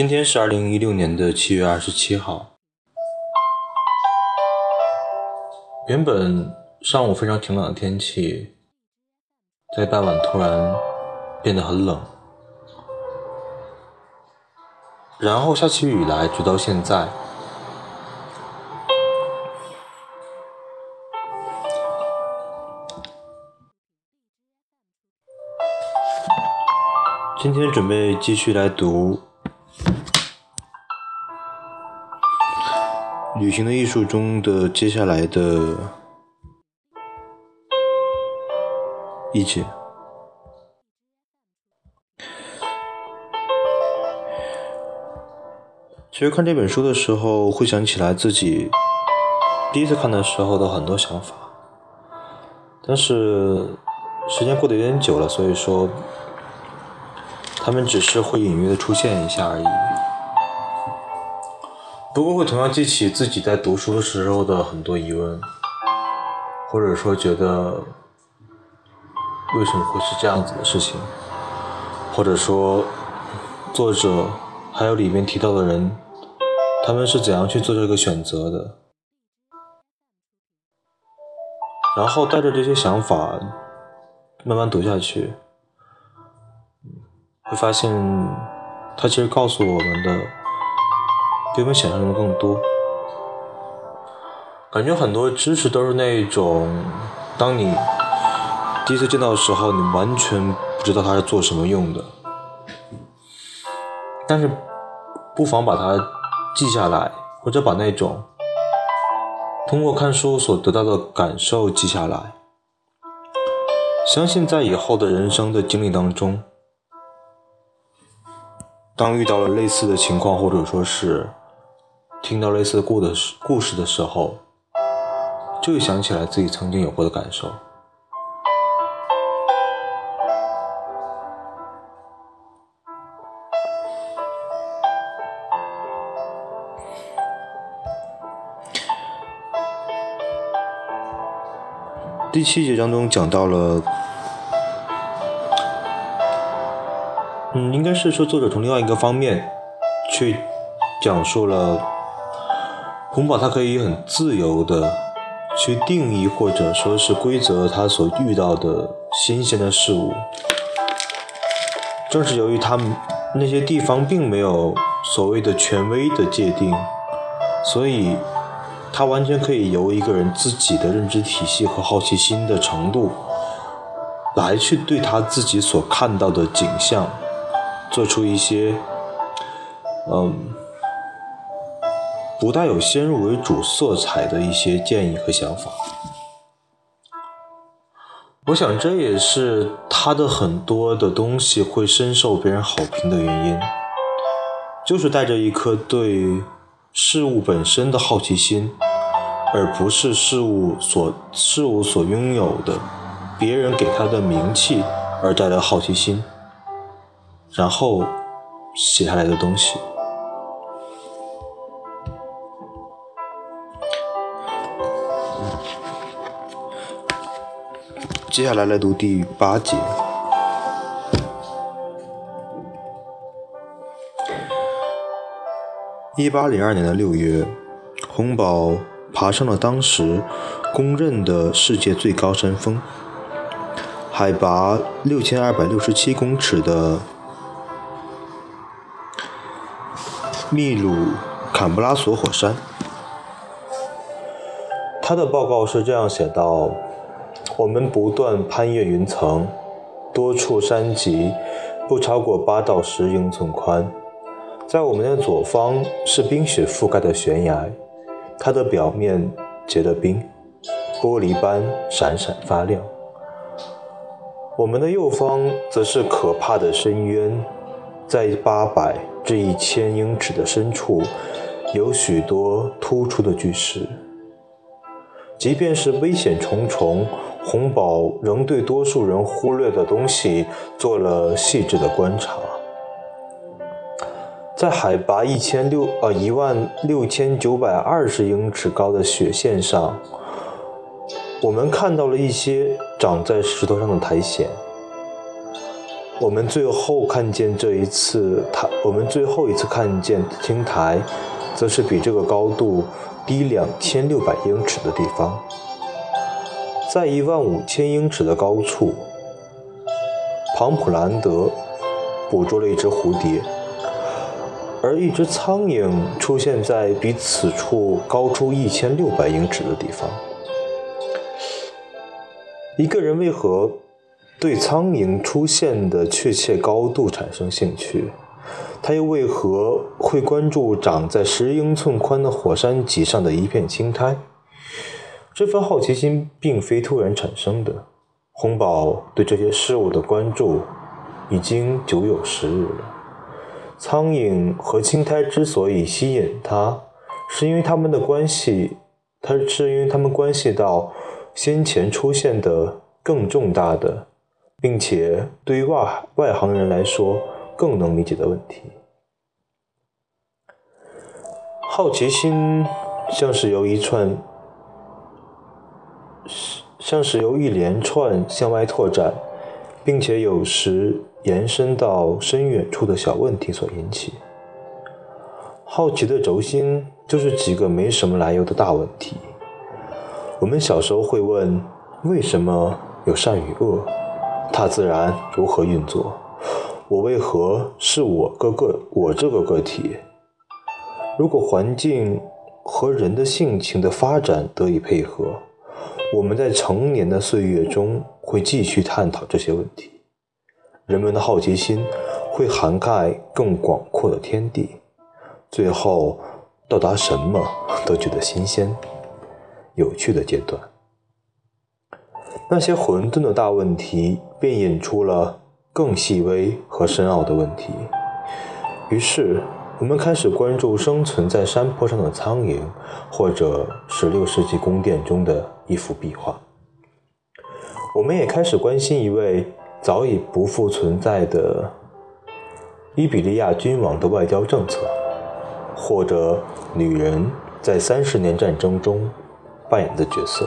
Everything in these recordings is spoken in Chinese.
今天是二零一六年的七月二十七号。原本上午非常晴朗的天气，在傍晚突然变得很冷，然后下起雨来，直到现在。今天准备继续来读《旅行的艺术》中的接下来的一节。其实看这本书的时候，会想起来自己第一次看的时候的很多想法，但是时间过得有点久了，所以说。他们只是会隐约的出现一下而已，不过会同样激起自己在读书的时候的很多疑问，或者说觉得为什么会是这样子的事情，或者说作者还有里面提到的人，他们是怎样去做这个选择的，然后带着这些想法慢慢读下去。会发现，他其实告诉我们的比我们想象中的更多。感觉很多知识都是那种，当你第一次见到的时候，你完全不知道它是做什么用的。但是，不妨把它记下来，或者把那种通过看书所得到的感受记下来。相信在以后的人生的经历当中。当遇到了类似的情况，或者说是听到类似的故的故事的时候，就会想起来自己曾经有过的感受。第七节当中讲到了。嗯，应该是说作者从另外一个方面去讲述了红宝，他可以很自由的去定义或者说是规则他所遇到的新鲜的事物。正是由于他们那些地方并没有所谓的权威的界定，所以他完全可以由一个人自己的认知体系和好奇心的程度来去对他自己所看到的景象。做出一些，嗯，不带有先入为主色彩的一些建议和想法。我想这也是他的很多的东西会深受别人好评的原因，就是带着一颗对事物本身的好奇心，而不是事物所事物所拥有的别人给他的名气而带来好奇心。然后写下来的东西。接下来来读第八节。一八零二年的六月，洪堡爬上了当时公认的世界最高山峰，海拔六千二百六十七公尺的。秘鲁坎布拉索火山，他的报告是这样写道：我们不断攀越云层，多处山脊不超过八到十英寸宽。在我们的左方是冰雪覆盖的悬崖，它的表面结了冰，玻璃般闪闪发亮。我们的右方则是可怕的深渊，在八百。至一千英尺的深处，有许多突出的巨石。即便是危险重重，洪堡仍对多数人忽略的东西做了细致的观察。在海拔一千六呃一万六千九百二十英尺高的雪线上，我们看到了一些长在石头上的苔藓。我们最后看见这一次台，我们最后一次看见青苔，则是比这个高度低两千六百英尺的地方，在一万五千英尺的高处，庞普兰德捕捉了一只蝴蝶，而一只苍蝇出现在比此处高出一千六百英尺的地方。一个人为何？对苍蝇出现的确切高度产生兴趣，他又为何会关注长在十英寸宽的火山脊上的一片青苔？这份好奇心并非突然产生的。洪宝对这些事物的关注已经久有时日了。苍蝇和青苔之所以吸引他，是因为他们的关系，它是因为他们关系到先前出现的更重大的。并且对于外外行人来说更能理解的问题，好奇心像是由一串，像是由一连串向外拓展，并且有时延伸到深远处的小问题所引起。好奇的轴心就是几个没什么来由的大问题。我们小时候会问：为什么有善与恶？大自然如何运作？我为何是我个个我这个个体？如果环境和人的性情的发展得以配合，我们在成年的岁月中会继续探讨这些问题。人们的好奇心会涵盖更广阔的天地，最后到达什么都觉得新鲜、有趣的阶段。那些混沌的大问题，便引出了更细微和深奥的问题。于是，我们开始关注生存在山坡上的苍蝇，或者16世纪宫殿中的一幅壁画。我们也开始关心一位早已不复存在的伊比利亚君王的外交政策，或者女人在三十年战争中扮演的角色。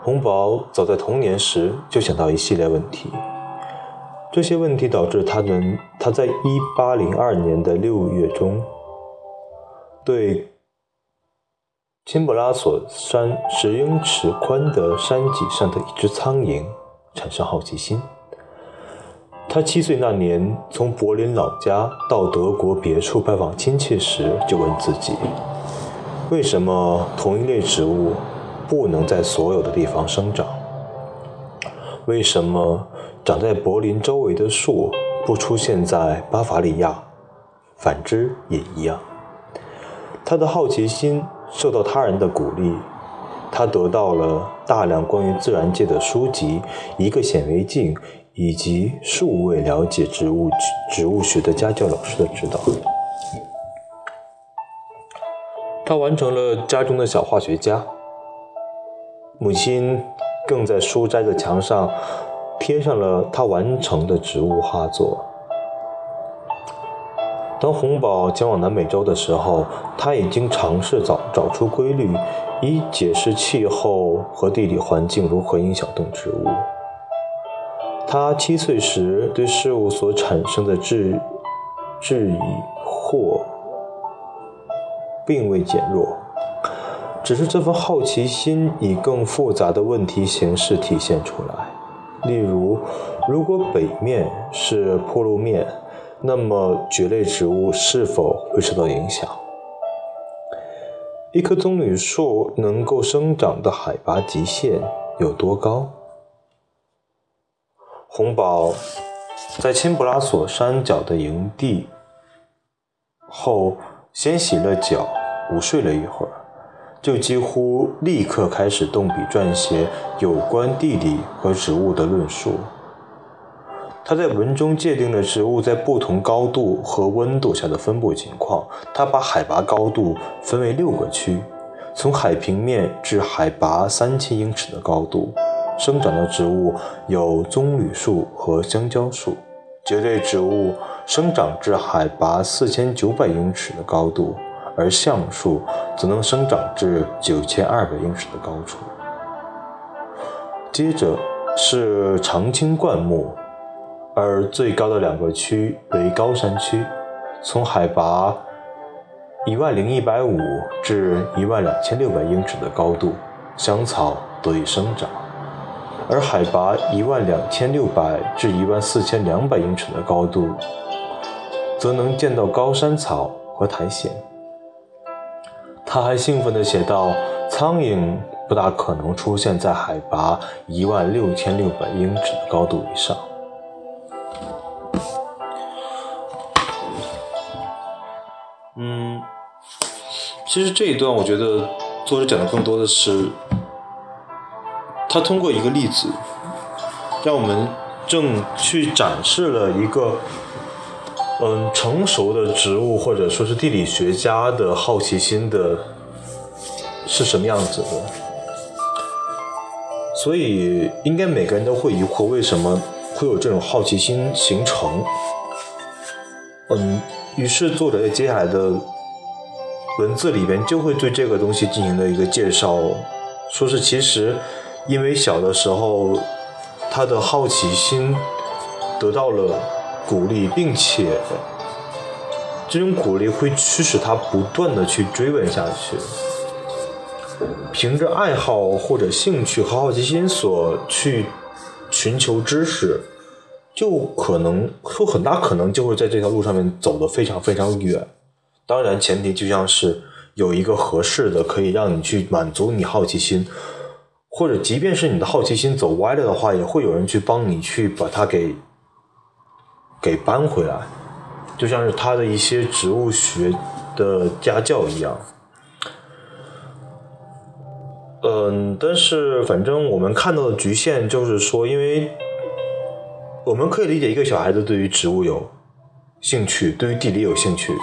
洪堡早在童年时就想到一系列问题，这些问题导致他能他在1802年的六月中对钦布拉索山十英尺宽的山脊上的一只苍蝇产生好奇心。他七岁那年从柏林老家到德国别处拜访亲戚时，就问自己：为什么同一类植物？不能在所有的地方生长。为什么长在柏林周围的树不出现在巴伐利亚？反之也一样。他的好奇心受到他人的鼓励，他得到了大量关于自然界的书籍、一个显微镜以及数位了解植物植物学的家教老师的指导。他完成了家中的小化学家。母亲更在书斋的墙上贴上了他完成的植物画作。当洪堡前往南美洲的时候，他已经尝试找找出规律，以解释气候和地理环境如何影响动植物。他七岁时对事物所产生的质质疑或并未减弱。只是这份好奇心以更复杂的问题形式体现出来。例如，如果北面是铺路面，那么蕨类植物是否会受到影响？一棵棕榈树能够生长的海拔极限有多高？红宝在钦布拉索山脚的营地后，先洗了脚，午睡了一会儿。就几乎立刻开始动笔撰写有关地理和植物的论述。他在文中界定了植物在不同高度和温度下的分布情况。他把海拔高度分为六个区：从海平面至海拔三千英尺的高度，生长的植物有棕榈树和香蕉树；蕨类植物生长至海拔四千九百英尺的高度。而橡树则能生长至九千二百英尺的高处。接着是常青灌木，而最高的两个区为高山区，从海拔一万零一百五至一万两千六百英尺的高度，香草得以生长；而海拔一万两千六百至一万四千两百英尺的高度，则能见到高山草和苔藓。他还兴奋地写道：“苍蝇不大可能出现在海拔一万六千六百英尺的高度以上。”嗯，其实这一段我觉得作者讲的更多的是，他通过一个例子，让我们正去展示了一个。嗯，成熟的植物或者说是地理学家的好奇心的是什么样子的？所以应该每个人都会疑惑，为什么会有这种好奇心形成？嗯，于是作者在接下来的文字里边就会对这个东西进行了一个介绍，说是其实因为小的时候他的好奇心得到了。鼓励，并且这种鼓励会驱使他不断的去追问下去。凭着爱好或者兴趣和好奇心所去寻求知识，就可能有很大可能就会在这条路上面走得非常非常远。当然，前提就像是有一个合适的可以让你去满足你好奇心，或者即便是你的好奇心走歪了的话，也会有人去帮你去把它给。给搬回来，就像是他的一些植物学的家教一样。嗯，但是反正我们看到的局限就是说，因为我们可以理解一个小孩子对于植物有兴趣，对于地理有兴趣。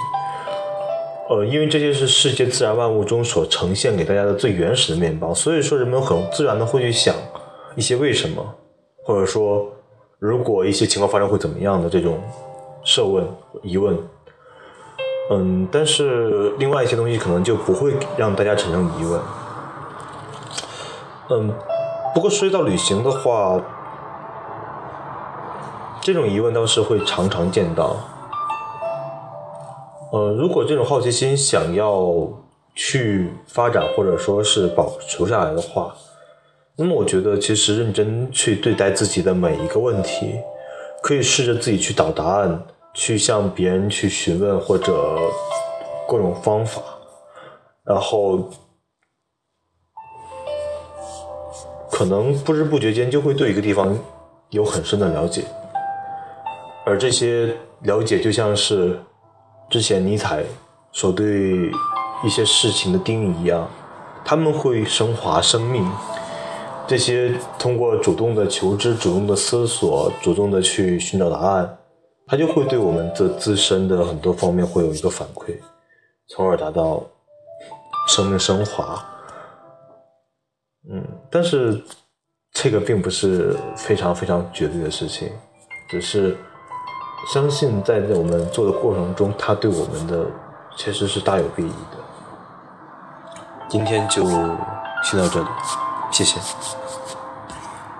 呃，因为这些是世界自然万物中所呈现给大家的最原始的面貌，所以说人们很自然的会去想一些为什么，或者说。如果一些情况发生会怎么样的这种设问疑问，嗯，但是另外一些东西可能就不会让大家产生疑问，嗯，不过涉及到旅行的话，这种疑问倒是会常常见到，呃，如果这种好奇心想要去发展或者说是保留下来的话。那么我觉得，其实认真去对待自己的每一个问题，可以试着自己去找答案，去向别人去询问或者各种方法，然后可能不知不觉间就会对一个地方有很深的了解，而这些了解就像是之前尼采所对一些事情的定义一样，他们会升华生命。这些通过主动的求知、主动的思索、主动的去寻找答案，它就会对我们的自身的很多方面会有一个反馈，从而达到生命升华。嗯，但是这个并不是非常非常绝对的事情，只是相信在我们做的过程中，它对我们的其实是大有裨益的。今天就先到这里。谢谢。